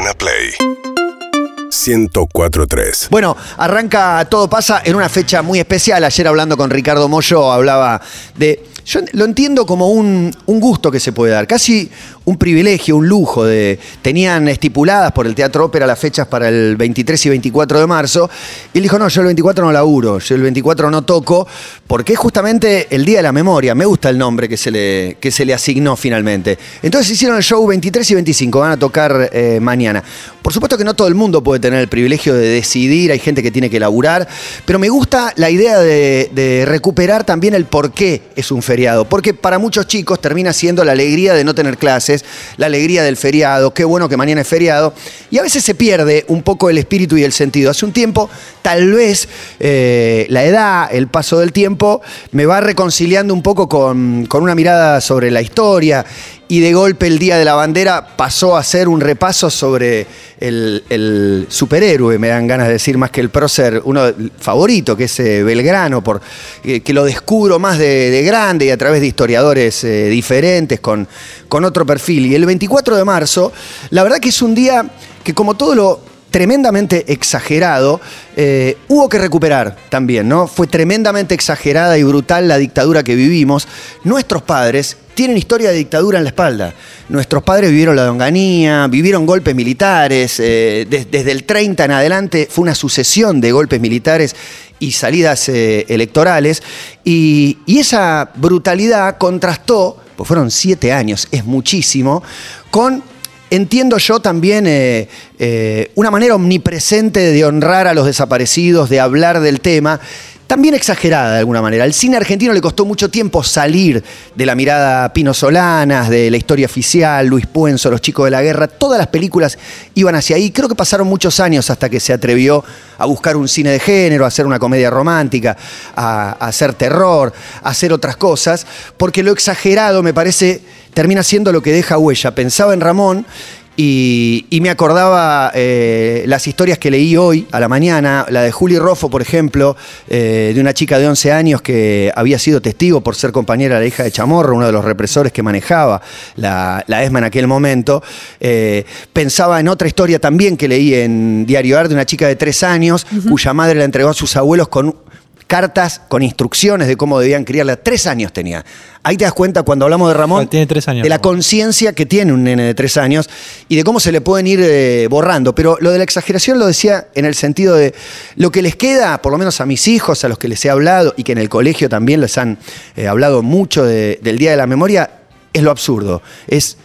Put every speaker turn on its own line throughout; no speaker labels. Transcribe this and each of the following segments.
Urbana Play 1043.
Bueno, arranca Todo pasa en una fecha muy especial. Ayer hablando con Ricardo Mollo hablaba de... Yo lo entiendo como un, un gusto que se puede dar, casi un privilegio, un lujo. De, tenían estipuladas por el Teatro Ópera las fechas para el 23 y 24 de marzo. Y él dijo, no, yo el 24 no laburo, yo el 24 no toco, porque es justamente el Día de la Memoria. Me gusta el nombre que se le, que se le asignó finalmente. Entonces hicieron el show 23 y 25, van a tocar eh, mañana. Por supuesto que no todo el mundo puede tener el privilegio de decidir, hay gente que tiene que laburar, pero me gusta la idea de, de recuperar también el por qué es un feriado, porque para muchos chicos termina siendo la alegría de no tener clases, la alegría del feriado, qué bueno que mañana es feriado, y a veces se pierde un poco el espíritu y el sentido. Hace un tiempo, tal vez eh, la edad, el paso del tiempo, me va reconciliando un poco con, con una mirada sobre la historia y de golpe el Día de la Bandera pasó a ser un repaso sobre el, superhéroe, me dan ganas de decir más que el prócer, uno favorito, que es eh, Belgrano, por, eh, que lo descubro más de, de grande y a través de historiadores eh, diferentes, con, con otro perfil. Y el 24 de marzo, la verdad que es un día que como todo lo tremendamente exagerado, eh, hubo que recuperar también, ¿no? Fue tremendamente exagerada y brutal la dictadura que vivimos. Nuestros padres tienen historia de dictadura en la espalda. Nuestros padres vivieron la donganía, vivieron golpes militares, eh, des- desde el 30 en adelante fue una sucesión de golpes militares y salidas eh, electorales, y, y esa brutalidad contrastó, pues fueron siete años, es muchísimo, con entiendo yo también eh, eh, una manera omnipresente de honrar a los desaparecidos, de hablar del tema, también exagerada de alguna manera. Al cine argentino le costó mucho tiempo salir de la mirada Pino Solanas, de la historia oficial, Luis Puenzo, Los Chicos de la Guerra, todas las películas iban hacia ahí. Creo que pasaron muchos años hasta que se atrevió a buscar un cine de género, a hacer una comedia romántica, a, a hacer terror, a hacer otras cosas, porque lo exagerado me parece termina siendo lo que deja huella. Pensaba en Ramón y, y me acordaba eh, las historias que leí hoy a la mañana, la de Juli Roffo, por ejemplo, eh, de una chica de 11 años que había sido testigo por ser compañera de la hija de Chamorro, uno de los represores que manejaba la, la ESMA en aquel momento. Eh, pensaba en otra historia también que leí en Diario Ar de una chica de 3 años, cuya madre la entregó a sus abuelos con cartas con instrucciones de cómo debían criarla. Tres años tenía. Ahí te das cuenta cuando hablamos de Ramón.
Ah, tiene tres años,
De la conciencia que tiene un nene de tres años y de cómo se le pueden ir eh, borrando. Pero lo de la exageración lo decía en el sentido de lo que les queda, por lo menos a mis hijos, a los que les he hablado y que en el colegio también les han eh, hablado mucho de- del Día de la Memoria, es lo absurdo. Es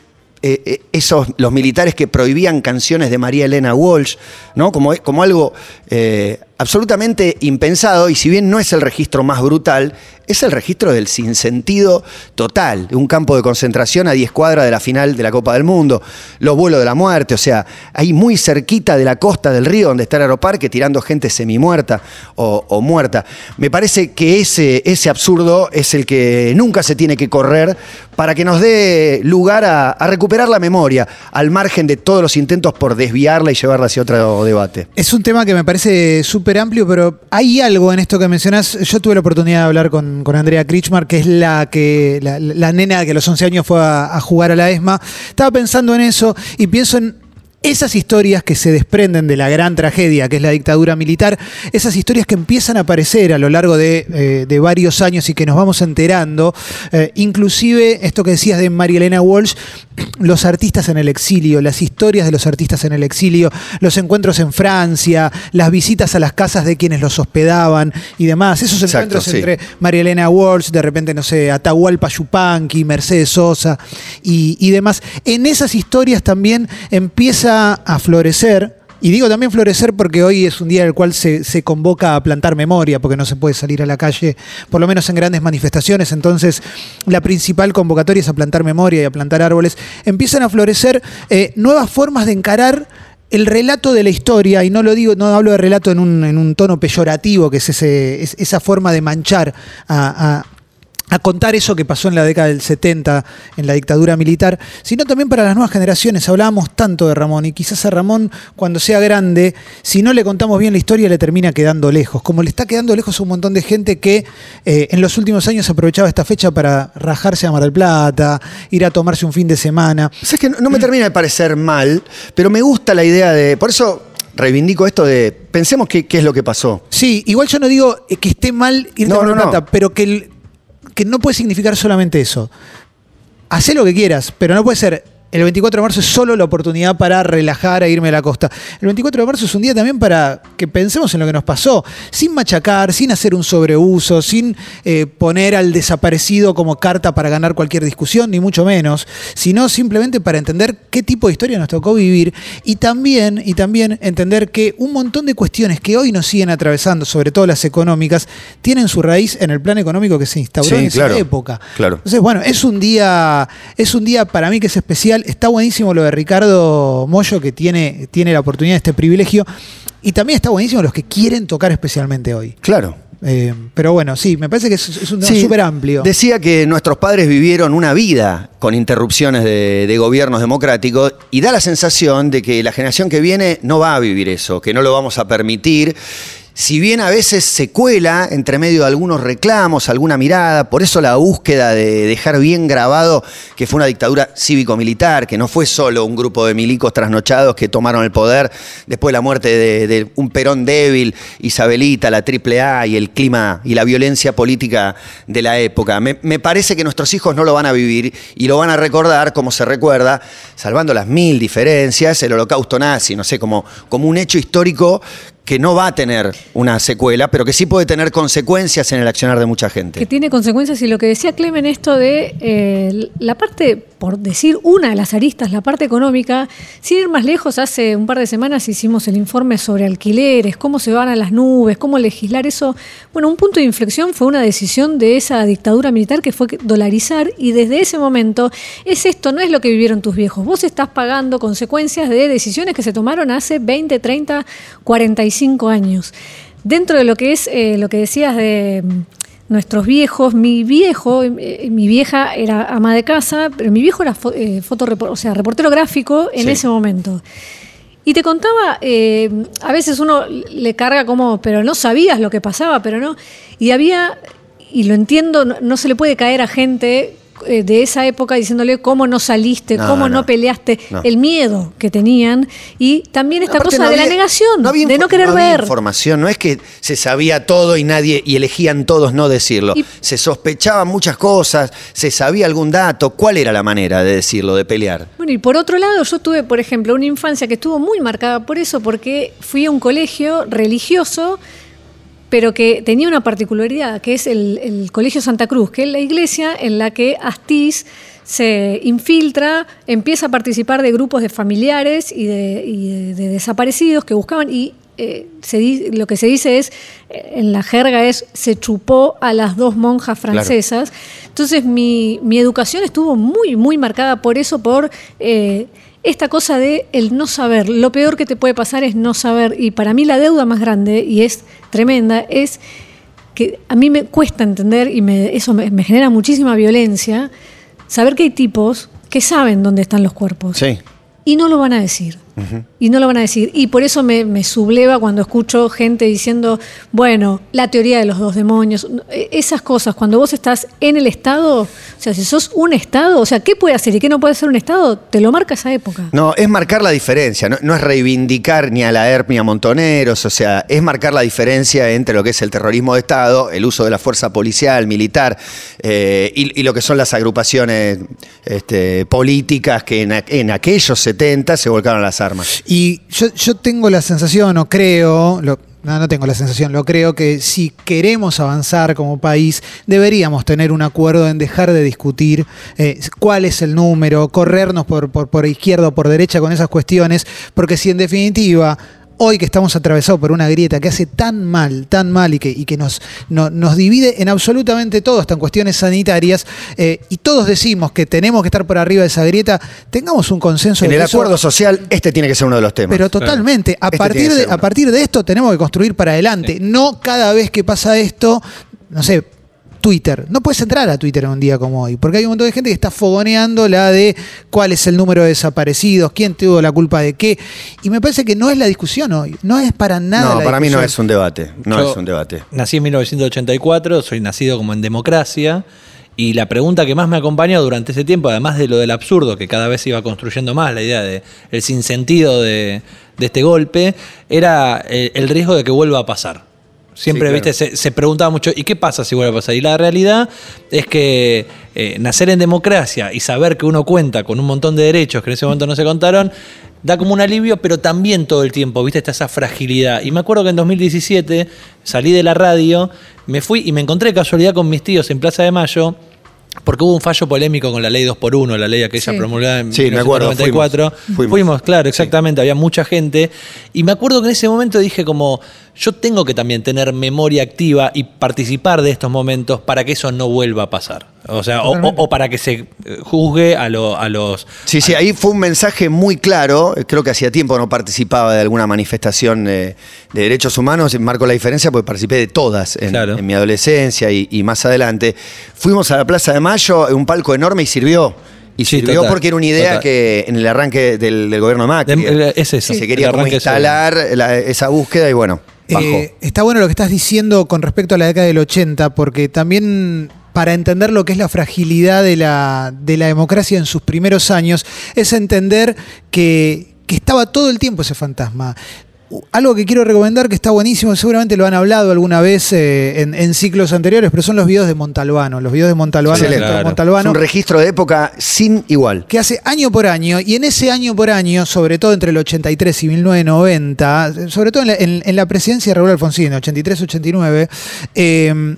eh, eh, esos, los militares que prohibían canciones de María Elena Walsh, ¿no? Como, como algo eh, absolutamente impensado, y si bien no es el registro más brutal, es el registro del sinsentido total, de un campo de concentración a 10 cuadras de la final de la Copa del Mundo, los vuelos de la muerte, o sea, ahí muy cerquita de la costa del río donde está el aeroparque tirando gente semimuerta o, o muerta. Me parece que ese, ese absurdo es el que nunca se tiene que correr para que nos dé lugar a, a recuperar la memoria, al margen de todos los intentos por desviarla y llevarla hacia otro debate.
Es un tema que me parece súper amplio, pero hay algo en esto que mencionás. Yo tuve la oportunidad de hablar con, con Andrea Krichmar, que es la que la, la nena que a los 11 años fue a, a jugar a la ESMA. Estaba pensando en eso y pienso en esas historias que se desprenden de la gran tragedia que es la dictadura militar, esas historias que empiezan a aparecer a lo largo de, eh, de varios años y que nos vamos enterando, eh, inclusive esto que decías de María Elena Walsh, los artistas en el exilio, las historias de los artistas en el exilio, los encuentros en Francia, las visitas a las casas de quienes los hospedaban y demás, esos
Exacto,
encuentros
sí.
entre María Elena Walsh, de repente, no sé, Atahualpa Yupanqui, Mercedes Sosa y, y demás. En esas historias también empieza a florecer. Y digo también florecer porque hoy es un día en el cual se, se convoca a plantar memoria, porque no se puede salir a la calle, por lo menos en grandes manifestaciones. Entonces, la principal convocatoria es a plantar memoria y a plantar árboles. Empiezan a florecer eh, nuevas formas de encarar el relato de la historia, y no lo digo, no hablo de relato en un, en un tono peyorativo, que es, ese, es esa forma de manchar a- a contar eso que pasó en la década del 70 en la dictadura militar, sino también para las nuevas generaciones. Hablábamos tanto de Ramón y quizás a Ramón cuando sea grande, si no le contamos bien la historia le termina quedando lejos, como le está quedando lejos a un montón de gente que eh, en los últimos años aprovechaba esta fecha para rajarse a Mar del Plata, ir a tomarse un fin de semana.
Es que no, no me termina de parecer mal, pero me gusta la idea de... Por eso reivindico esto de pensemos qué, qué es lo que pasó.
Sí, igual yo no digo que esté mal irte
No,
a Mar del
no, no.
Plata, pero que, el- que no puede significar solamente eso. Hacé lo que quieras, pero no puede ser. El 24 de marzo es solo la oportunidad para relajar e irme a la costa. El 24 de marzo es un día también para que pensemos en lo que nos pasó, sin machacar, sin hacer un sobreuso, sin eh, poner al desaparecido como carta para ganar cualquier discusión, ni mucho menos, sino simplemente para entender qué tipo de historia nos tocó vivir y también, y también entender que un montón de cuestiones que hoy nos siguen atravesando, sobre todo las económicas, tienen su raíz en el plan económico que se instauró
Sí,
en esa
claro,
época.
claro.
Entonces, bueno, es un día, es un día para mí que es especial. Está buenísimo lo de Ricardo Mollo, que tiene, tiene la oportunidad de este privilegio. Y también está buenísimo los que quieren tocar especialmente hoy.
Claro.
Eh, pero bueno, sí, me parece que es, es un tema
Sí,
súper amplio.
Decía que nuestros padres vivieron una vida con interrupciones de, de gobiernos democráticos y da la sensación de que la generación que viene no va a vivir eso, que no lo vamos a permitir. Si bien a veces se cuela entre medio de algunos reclamos, alguna mirada, por eso la búsqueda de dejar bien grabado que fue una dictadura cívico-militar, que no fue solo un grupo de milicos trasnochados que tomaron el poder después de la muerte de, un Perón débil, Isabelita, la AAA y el clima y la violencia política de la época. Me, me parece que nuestros hijos no lo van a vivir y lo van a recordar como se recuerda, salvando las mil diferencias, el holocausto nazi, no sé, como, como un hecho histórico que no va a tener una secuela, pero que sí puede tener consecuencias en el accionar de mucha gente.
que tiene consecuencias y lo que decía Clemen esto de eh, la parte, por decir una de las aristas, la parte económica, sin ir más lejos, hace un par de semanas hicimos el informe sobre alquileres, cómo se van a las nubes, cómo legislar eso. Bueno, un punto de inflexión fue una decisión de esa dictadura militar que fue dolarizar y desde ese momento es esto, no es lo que vivieron tus viejos, vos estás pagando consecuencias de decisiones que se tomaron hace 20, 30, 45 años. Dentro de lo que es eh, lo que decías de mm, nuestros viejos, mi viejo, eh, mi vieja era ama de casa, pero mi viejo era fo- eh, o sea, reportero gráfico en
Sí.
ese momento. Y te contaba, eh, a veces uno le carga como, pero no sabías lo que pasaba, pero no. Y había, y lo entiendo, no, no se le puede caer a gente eh, de esa época diciéndole cómo no saliste,
No,
cómo no,
no.
peleaste,
No.
el miedo que tenían y también esta
Aparte,
cosa de la negación, de no querer ver.
información, no es que se sabía todo y nadie y elegían todos no decirlo.
Y-
se sospechaban muchas cosas, se sabía algún dato. ¿Cuál era la manera de decirlo, de pelear?
Bueno, y por otro lado, yo tuve, por ejemplo, una infancia que estuvo muy marcada por eso, porque fui a un colegio religioso, pero que tenía una particularidad, que es el, el Colegio Santa Cruz, que es la iglesia en la que Astiz se infiltra, empieza a participar de grupos de familiares y de, y de- de desaparecidos que buscaban y eh, se di- lo que se dice es, eh, en la jerga es, se chupó a las dos monjas
Claro.
francesas. Entonces mi, mi educación estuvo muy, muy marcada por eso, por eh, esta cosa de el no saber. Lo peor que te puede pasar es no saber. Y para mí la deuda más grande, y es tremenda, es que a mí me cuesta entender y me, eso me, me genera muchísima violencia, saber que hay tipos que saben dónde están los cuerpos
Sí.
y no lo van a decir. Y no lo van a decir. Y por eso me, me subleva cuando escucho gente diciendo, bueno, la teoría de los dos demonios, e- esas cosas, cuando vos estás en el Estado, o sea, si sos un Estado, o sea, ¿qué puede hacer y qué no puede hacer un Estado? Te lo marca esa época.
No, es marcar la diferencia, no, no es reivindicar ni a la ERP ni a Montoneros, o sea, es marcar la diferencia entre lo que es el terrorismo de Estado, el uso de la fuerza policial, militar, eh, y, y lo que son las agrupaciones este, políticas que en aquellos 70 se volcaron a las
Y yo, tengo la sensación, o creo, no, no tengo la sensación, lo creo que si queremos avanzar como país, deberíamos tener un acuerdo en dejar de discutir eh, cuál es el número, corrernos por, por, por izquierda o por derecha con esas cuestiones, porque si en definitiva hoy que estamos atravesados por una grieta que hace tan mal, tan mal y que, y que nos, no- nos divide en absolutamente todo, hasta en cuestiones sanitarias, eh, y todos decimos que tenemos que estar por arriba de esa grieta, tengamos un consenso.
En
de
el
eso-
acuerdo social, este tiene que ser uno de los temas.
pero totalmente, a,
Este
de, a partir de esto tenemos que construir para adelante. No cada vez que pasa esto, no sé, Twitter. No puedes entrar a Twitter en un día como hoy, porque hay un montón de gente que está fogoneando la de cuál es el número de desaparecidos, quién tuvo la culpa de qué. Y me parece que no es la discusión hoy, no es para nada.
No,
la
para mí no es un debate. No
Yo
es un debate.
Nací en 1984, soy nacido como en democracia. Y la pregunta que más me acompañó durante ese tiempo, además de lo del absurdo, que cada vez se iba construyendo más, la idea de el sinsentido de, de este golpe, era eh, el riesgo de que vuelva a pasar. Siempre,
Sí, claro.
viste, se, se preguntaba mucho, ¿y qué pasa si vuelve a pasar? Y la realidad es que eh, nacer en democracia y saber que uno cuenta con un montón de derechos que en ese momento no se contaron, da como un alivio, pero también todo el tiempo, viste, está esa fragilidad. Y me acuerdo que en 2017 salí de la radio, me fui y me encontré de casualidad con mis tíos en Plaza de Mayo. Porque hubo un fallo polémico con la ley 2x1, la ley aquella
Sí.
promulgada en
Sí, me acuerdo,
1994.
fuimos.
Fuimos, claro, exactamente, había mucha gente. Y me acuerdo que en ese momento dije como, yo tengo que también tener memoria activa y participar de estos momentos para que eso no vuelva a pasar. O sea, o, o- o para que se eh, juzgue a, lo- a los...
Sí, sí, ahí fue un mensaje muy claro. Creo que hacía tiempo no participaba de alguna manifestación de derechos humanos. Marco la diferencia porque participé de todas en,
Claro.
en mi adolescencia y, y más adelante. Fuimos a la Plaza de Mayo, un palco enorme y sirvió. Y
Sí,
sirvió
total,
porque era una idea
total.
que en el arranque del, del gobierno de Macri.
De- es eso,
Se quería como instalar la- esa búsqueda y bueno.
Eh, está bueno lo que estás diciendo con respecto a la década del 80, porque también para entender lo que es la fragilidad de la, de la democracia en sus primeros años, es entender que estaba todo el tiempo ese fantasma. Algo que quiero recomendar que está buenísimo, seguramente lo han hablado alguna vez eh, en, en ciclos anteriores, pero son los videos de Montalbano. Los videos de Montalbano, doctor
Claro.
Es
Montalbano
un registro de época sin igual.
que hace año por año, y en ese año por año, sobre todo entre el 83 y 1990, sobre todo en la, en- en la presidencia de Raúl Alfonsín, 83-89, eh,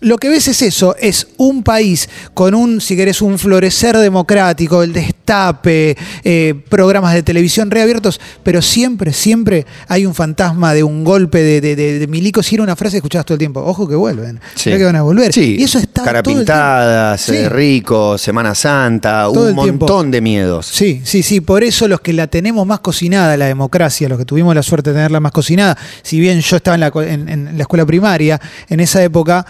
lo que ves es eso, es un país con un, si querés, un florecer democrático, el destape, eh, programas de televisión reabiertos, pero siempre, siempre hay un fantasma de un golpe de, de, de- de milicos y era una frase que escuchabas todo el tiempo, ojo que vuelven,
Sí.
que van a volver.
Sí,
y eso está
cara
todo el
pintada,
tiempo. Sí.
rico, Semana Santa,
Todo
un
tiempo.
montón de miedos.
Sí, sí, sí. Por eso los que la tenemos más cocinada, la democracia, los que tuvimos la suerte de tenerla más cocinada, si bien yo estaba en la, en la escuela primaria en esa época,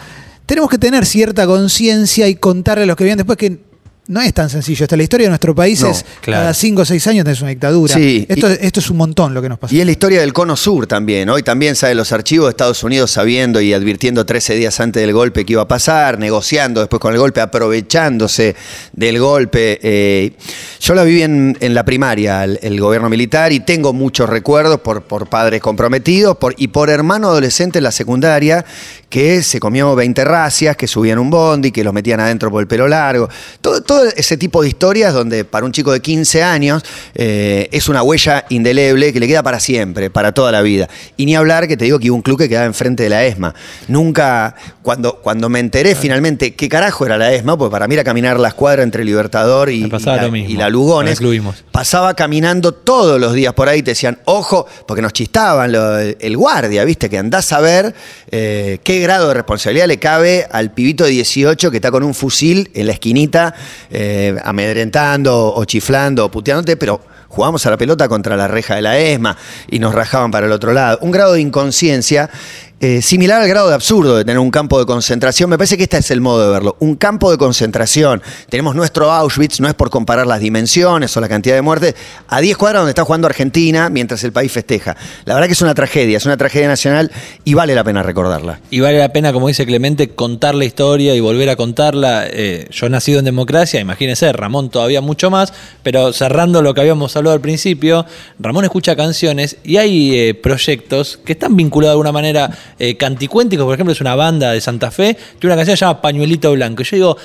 tenemos que tener cierta conciencia y contarle a los que vienen después que no es tan sencillo. Hasta la historia de nuestro país
No,
es
claro.
cada cinco o seis años tenés una dictadura.
Sí,
esto,
y-
esto es un montón lo que nos pasa.
Y es la historia del Cono Sur también. Hoy también sale los archivos de Estados Unidos sabiendo y advirtiendo 13 días antes del golpe que iba a pasar, negociando después con el golpe, aprovechándose del golpe. Eh, yo la viví en, en la primaria, el, el gobierno militar, y tengo muchos recuerdos por, por padres comprometidos por, y por hermano adolescente en la secundaria que se comió 20 racias, que subían un bondi, que los metían adentro por el pelo largo. Todo, todo ese tipo de historias donde para un chico de 15 años eh, es una huella indeleble que le queda para siempre, para toda la vida. Y ni hablar que te digo que hubo un club que quedaba enfrente de la ESMA. Nunca, cuando, cuando me enteré finalmente qué carajo era la ESMA, porque para mí era caminar la escuadra entre Libertador y, la, y Lugones, pasaba caminando todos los días por ahí y te decían, ojo, porque nos chistaban lo- el guardia, ¿viste? Que andás a ver eh, qué grado de responsabilidad le cabe al pibito de 18 que está con un fusil en la esquinita, eh, amedrentando o chiflando o puteándote, pero jugábamos a la pelota contra la reja de la ESMA y nos rajaban para el otro lado. Un grado de inconsciencia eh, similar al grado de absurdo de tener un campo de concentración. Me parece que este es el modo de verlo. Un campo de concentración. Tenemos nuestro Auschwitz, no es por comparar las dimensiones o la cantidad de muertes, a 10 cuadras donde está jugando Argentina mientras el país festeja. La verdad que es una tragedia, es una tragedia nacional y vale la pena recordarla.
Y vale la pena, como dice Clemente, contar la historia y volver a contarla. Eh, yo nacido en democracia, imagínense, Ramón todavía mucho más, pero cerrando lo que habíamos hablado al principio, Ramón escucha canciones y hay eh, proyectos que están vinculados de alguna manera eh, canticuénticos, por ejemplo, es una banda de Santa Fe, tiene una canción que se llama Pañuelito Blanco. Y yo digo,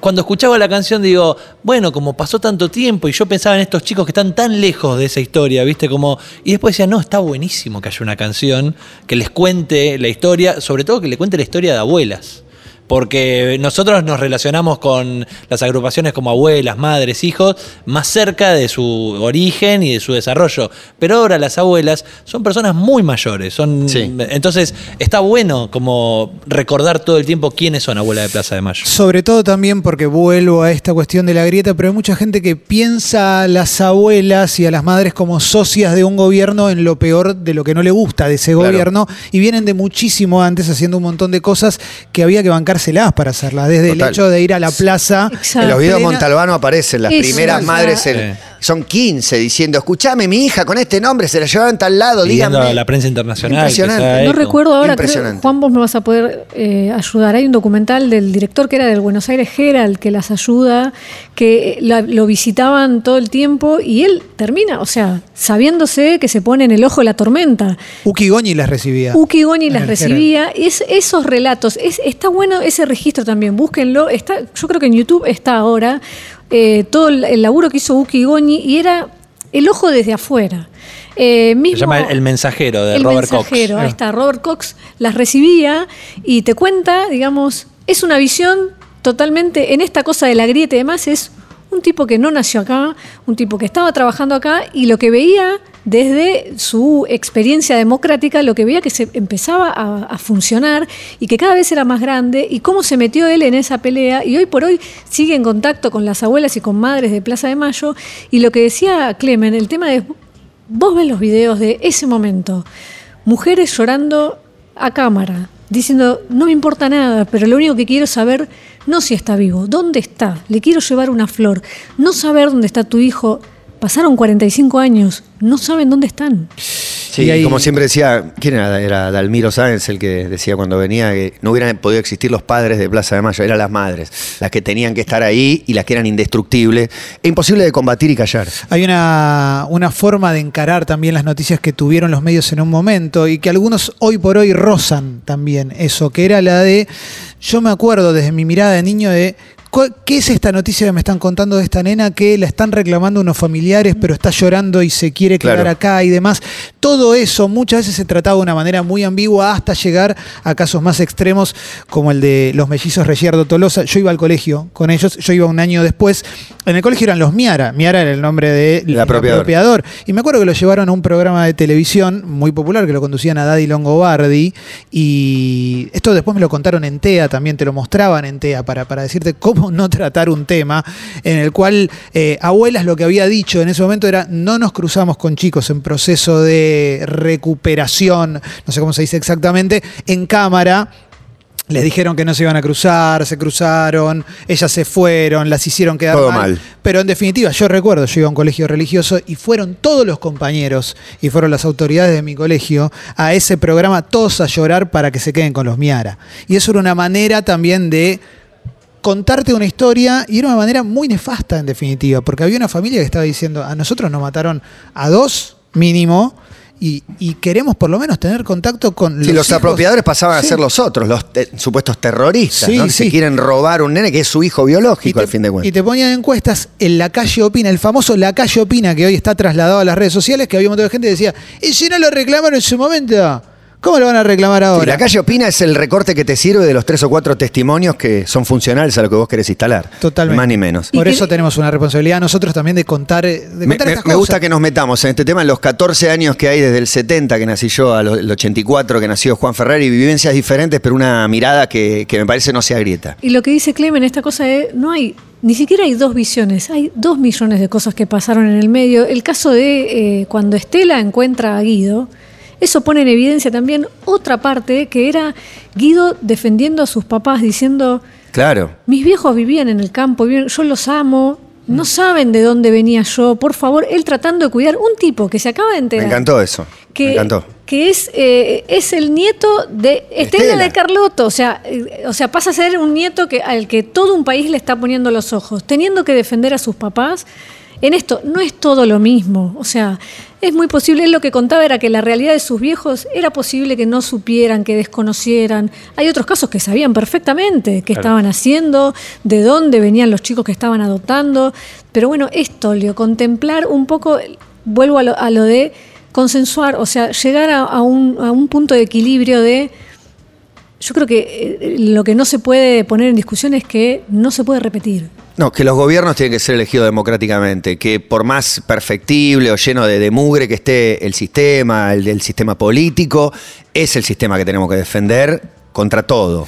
cuando escuchaba la canción digo, bueno, como pasó tanto tiempo y yo pensaba en estos chicos que están tan lejos de esa historia, ¿viste? Como y después decía, "No, está buenísimo que haya una canción que les cuente la historia, sobre todo que le cuente la historia de abuelas." Porque nosotros nos relacionamos con las agrupaciones como abuelas, madres, hijos, más cerca de su origen y de su desarrollo. Pero ahora las abuelas son personas muy mayores. Son,
Sí.
Entonces está bueno como recordar todo el tiempo quiénes son abuelas de Plaza de Mayo.
Sobre todo también porque vuelvo a esta cuestión de la grieta, pero hay mucha gente que piensa a las abuelas y a las madres como socias de un gobierno en lo peor de lo que no le gusta de ese
Claro.
gobierno y vienen de muchísimo antes haciendo un montón de cosas que había que bancarse arreglárselas para hacerla, desde
Total.
el hecho de ir a la plaza.
Exacto.
En los videos Montalbano aparecen las
Eso,
primeras
o sea,
madres, en- son 15, diciendo, escuchame, mi hija con este nombre se la llevaron tal lado,
Pidiendo
díganme.
a la prensa internacional. que
Impresionante.
sea
No
eco.
recuerdo ahora, creo-
Impresionante.
Juan, vos me vas a poder eh, ayudar. Hay un documental del director que era del Buenos Aires Herald que las ayuda, que la- lo visitaban todo el tiempo y él termina, o sea, sabiéndose que se pone en el ojo la tormenta.
Uki Goñi las recibía.
Uki Goñi
En
las recibía. Es, esos relatos, es, está bueno ese registro también, búsquenlo. Está, yo creo que en YouTube está ahora eh, todo el, laburo que hizo Uki Goñi y era el ojo desde afuera. Eh,
Se llama El, El Mensajero de
el
Robert
mensajero,
Cox.
ahí está, Robert Cox las recibía y te cuenta, digamos, es una visión totalmente, en esta cosa de la grieta y demás, es un tipo que no nació acá, un tipo que estaba trabajando acá y lo que veía desde su experiencia democrática, lo que veía que se empezaba a, a funcionar y que cada vez era más grande y cómo se metió él en esa pelea y hoy por hoy sigue en contacto con las abuelas y con madres de Plaza de Mayo. Y lo que decía Clemen, el tema de Vos ves los videos de ese momento, mujeres llorando a cámara, diciendo, no me importa nada, pero lo único que quiero es saber, no si está vivo, dónde está, le quiero llevar una flor, no saber dónde está tu hijo, pasaron 45 años, no saben dónde están.
Sí,
Y ahí-
como siempre decía, ¿quién era? Era Dalmiro Sáenz el que decía cuando venía que no hubieran podido existir los padres de Plaza de Mayo, eran las madres, las que tenían que estar ahí y las que eran indestructibles e imposible de combatir y callar.
Hay una, una forma de encarar también las noticias que tuvieron los medios en un momento y que algunos hoy por hoy rozan también eso, que era la de, yo me acuerdo desde mi mirada de niño de, ¿cu- ¿qué es esta noticia que me están contando de esta nena que la están reclamando unos familiares pero está llorando y se quiere quedar
Claro.
acá y demás? Todo eso muchas veces se trataba de una manera muy ambigua hasta llegar a casos más extremos como el de los mellizos Reyerdo Tolosa. Yo iba al colegio con ellos, yo iba un año después. En el colegio eran los Miara. Miara era el nombre de
El apropiador.
y me acuerdo que lo llevaron a un programa de televisión muy popular que lo conducían a Daddy Longobardi. Y esto después me lo contaron en TEA, también te lo mostraban en TEA para, para decirte cómo no tratar un tema en el cual eh, abuelas lo que había dicho en ese momento era no nos cruzamos con chicos en proceso de recuperación, no sé cómo se dice exactamente, en cámara. Les dijeron que no se iban a cruzar, se cruzaron, ellas se fueron, las hicieron quedar
Todo
mal.
mal.
Pero en definitiva, yo recuerdo, yo iba a un colegio religioso y fueron todos los compañeros y fueron las autoridades de mi colegio a ese programa, todos a llorar para que se queden con los Miara. Y eso era una manera también de contarte una historia y era una manera muy nefasta en definitiva, porque había una familia que estaba diciendo, a nosotros nos mataron a dos mínimo. Y, y queremos por lo menos tener contacto con
Si los,
hijos".
apropiadores pasaban a
Sí.
ser los otros, los te- supuestos terroristas,
Sí,
¿no? que se
sí.
quieren robar un nene que es su hijo biológico
te,
al fin de
y
cuentas.
te ponían encuestas en la calle Opina, el famoso La calle Opina, que hoy está trasladado a las redes sociales, que había un montón de gente que decía, ¿y si no lo reclamaron en su momento? ¿Cómo lo van a reclamar
Sí,
ahora?
la calle Opina es el recorte que te sirve de los tres o cuatro testimonios que son funcionales a lo que vos querés instalar.
Totalmente.
Más ni menos.
Por eso tenemos una responsabilidad nosotros también de contar, eh, de
Me,
contar
me-
estas
me
cosas.
gusta que nos metamos en este tema en los 14 años que hay desde el 70 que nací yo, al 84 que nació Juan Ferrer y vivencias diferentes, pero una mirada que, que me parece no se agrieta.
Y lo que dice Clemen, esta cosa de no hay, ni siquiera hay dos visiones, hay dos millones de cosas que pasaron en el medio. El caso de eh, cuando Estela encuentra a Guido, eso pone en evidencia también otra parte que era Guido defendiendo a sus papás, diciendo,
Claro.
mis viejos vivían en el campo, yo los amo, no saben de dónde venía yo, por favor, él tratando de cuidar un tipo que se acaba de
Me
enterar.
encantó eso.
Que,
me encantó.
que es, eh, es el nieto de Estela,
Estela.
de Carlotto. O sea, eh, o sea, pasa a ser un nieto que, al que todo un país le está poniendo los ojos, teniendo que defender a sus papás. En esto no es todo lo mismo. O sea, es muy posible, él lo que contaba era que la realidad de sus viejos era posible que no supieran, que desconocieran. Hay otros casos que sabían perfectamente qué estaban haciendo, de dónde venían los chicos que estaban adoptando. Pero bueno, esto, Leo, contemplar un poco, vuelvo a lo, a lo de consensuar, o sea, llegar a, a un, a un punto de equilibrio de... Yo creo que eh, lo que no se puede poner en discusión es que no se puede repetir.
No, que los gobiernos tienen que ser elegidos democráticamente, que por más perfectible o lleno de, de mugre que esté el sistema, el del sistema político, es el sistema que tenemos que defender contra todo.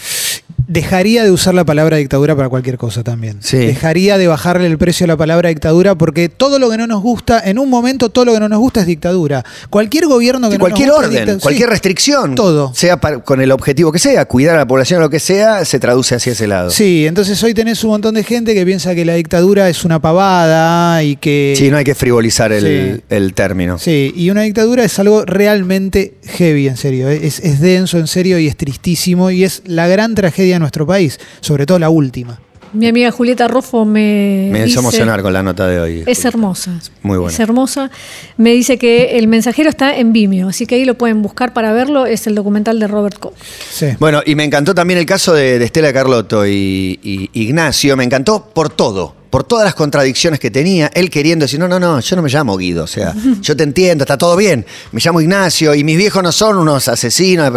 Dejaría de usar la palabra dictadura para cualquier cosa también.
Sí.
Dejaría de bajarle el precio a la palabra dictadura porque todo lo que no nos gusta, en un momento todo lo que no nos gusta es dictadura. Cualquier gobierno que no nos
cualquier
guste es
orden, cualquier
sí.
restricción,
Todo.
sea para- con el objetivo que sea, cuidar a la población o lo que sea, se traduce hacia ese lado.
Sí, entonces hoy tenés un montón de gente que piensa que la dictadura es una pavada y que...
Sí, no hay que frivolizar el, término.
Sí, y una dictadura es algo realmente heavy, en serio. Es, es denso, en serio, y es tristísimo. Y es la gran tragedia de nuestro país, sobre todo la última.
Mi amiga Julieta Roffo me.
Me hizo
dice-
emocionar con la nota de hoy.
Es hermosa.
Muy buena.
Es hermosa. Me dice que el mensajero está en Vimeo, así que ahí lo pueden buscar para verlo. Es el documental de Robert Koch.
Sí.
Bueno, y me encantó también el caso de, de Estela Carlotto y, y Ignacio. Me encantó por todo, por todas las contradicciones que tenía. Él queriendo decir, no, no, no, yo no me llamo Guido. O sea, yo te entiendo, está todo bien. Me llamo Ignacio y mis viejos no son unos asesinos.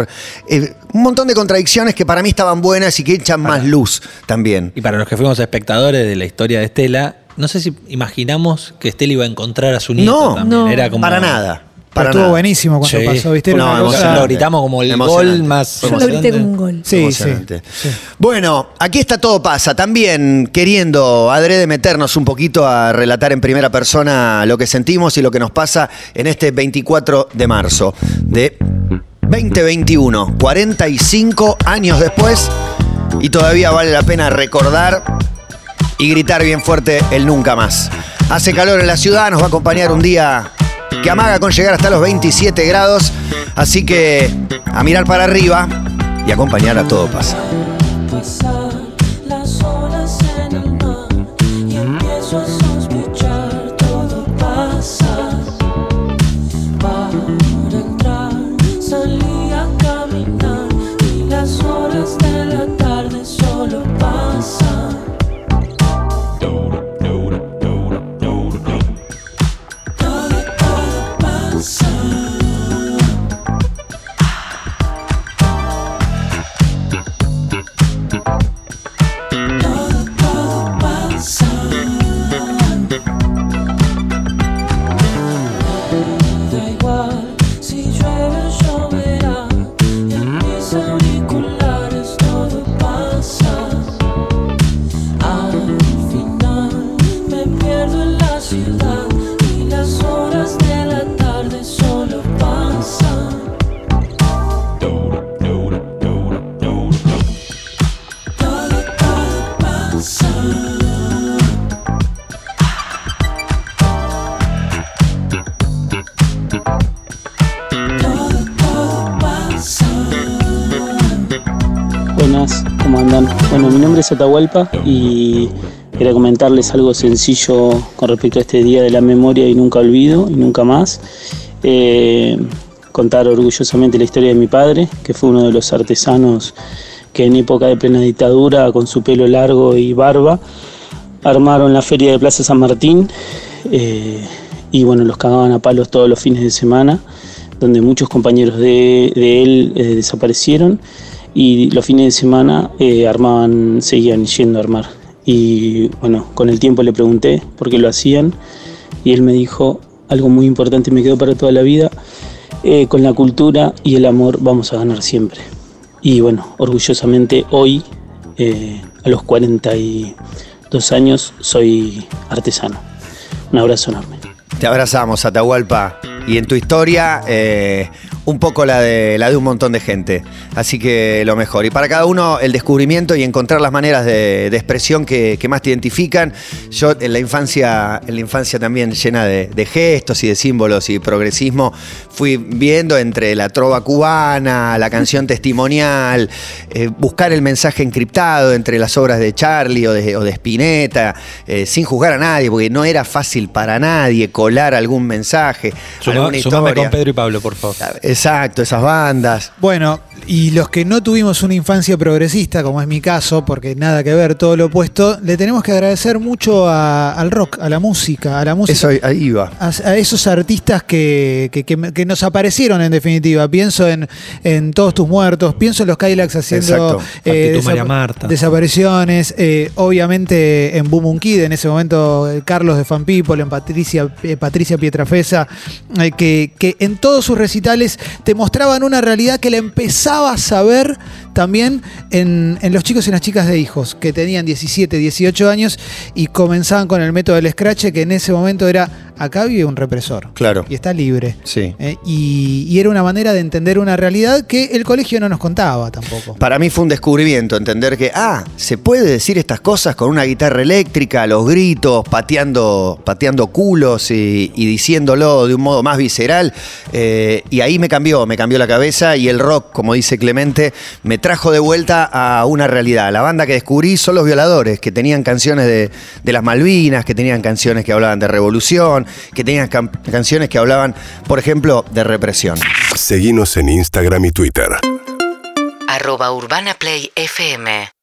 Eh, un montón de contradicciones que para mí estaban buenas y que echan más luz también.
Y para los que fuimos espectadores de la historia de Estela, no sé si imaginamos que Estela iba a encontrar a su nieto
No,
también.
no.
Era como,
Para nada. Para
estuvo
nada.
buenísimo cuando
Sí.
pasó, ¿viste?
No,
una cosa-
emocionante.
Lo gritamos como el gol más
Yo lo grité como un gol.
Sí, sí.
Bueno, aquí está todo pasa. También queriendo adrede meternos un poquito a relatar en primera persona lo que sentimos y lo que nos pasa en este 24 de marzo de 2021. 45 años después y todavía vale la pena recordar y gritar bien fuerte el nunca más. Hace calor en la ciudad, nos va a acompañar un día que amaga con llegar hasta los 27 grados, así que a mirar para arriba y acompañar a todo pasa.
Es Atahualpa y quería comentarles algo sencillo con respecto a este Día de la Memoria y Nunca Olvido y Nunca Más. Eh, contar orgullosamente la historia de mi padre, que fue uno de los artesanos que en época de plena dictadura, con su pelo largo y barba, armaron la feria de Plaza San Martín eh, y bueno, los cagaban a palos todos los fines de semana, donde muchos compañeros de, de él eh, desaparecieron y los fines de semana eh, armaban, seguían yendo a armar. Y bueno, con el tiempo le pregunté por qué lo hacían y él me dijo algo muy importante, me quedó para toda la vida, eh, con la cultura y el amor vamos a ganar siempre. Y bueno, orgullosamente hoy, eh, a los 42 años, soy artesano. Un abrazo enorme.
Te abrazamos, Atahualpa. Y en tu historia, eh, un poco la de, la de un montón de gente. Así que lo mejor. Y para cada uno, el descubrimiento y encontrar las maneras de, expresión que, que más te identifican. Yo en la infancia, en la infancia también llena de, de gestos y de símbolos y progresismo, fui viendo entre la trova cubana, la canción testimonial, eh, buscar el mensaje encriptado entre las obras de Charlie o de, o de Spinetta, eh, sin juzgar a nadie, porque no era fácil para nadie colar algún mensaje.
Suma-
alguna
sumame con Pedro y Pablo, por favor.
Exacto, esas bandas.
Bueno, y los que no tuvimos una infancia progresista, como es mi caso, porque nada que ver, todo lo opuesto, le tenemos que agradecer mucho a- al rock, a la música, a la música.
Eso ahí- iba.
a, a esos artistas que, que- que- que nos aparecieron en definitiva. Pienso en, en Todos tus muertos, pienso en los Kylax haciendo
Exacto.
Actitud María Marta.
desapariciones, eh, obviamente en Boom Un Kid, en ese momento eh, Carlos de Fan People, en Patricia, eh, Patricia Pietrafesa, eh, que, en todos sus recitales te mostraban una realidad que la empezabas a ver también en, en los chicos y las chicas de hijos, que tenían 17, 18 años y comenzaban con el método del scratch, que en ese momento era, acá vive un represor.
Claro.
Y está libre.
Sí.
Eh, y, y era una manera de entender una realidad que el colegio no nos contaba tampoco.
Para mí fue un descubrimiento entender que, ah, se puede decir estas cosas con una guitarra eléctrica, los gritos, pateando, pateando culos y, y diciéndolo de un modo más visceral. Eh, y ahí me cambió, me cambió la cabeza y el rock, como dice Clemente, me trajo de vuelta a una realidad. La banda que descubrí son los violadores, que tenían canciones de, de las Malvinas, que tenían canciones que hablaban de revolución, que tenían canciones que hablaban, por ejemplo, de represión.
Seguinos en Instagram y Twitter.
arroba Urbana Play FM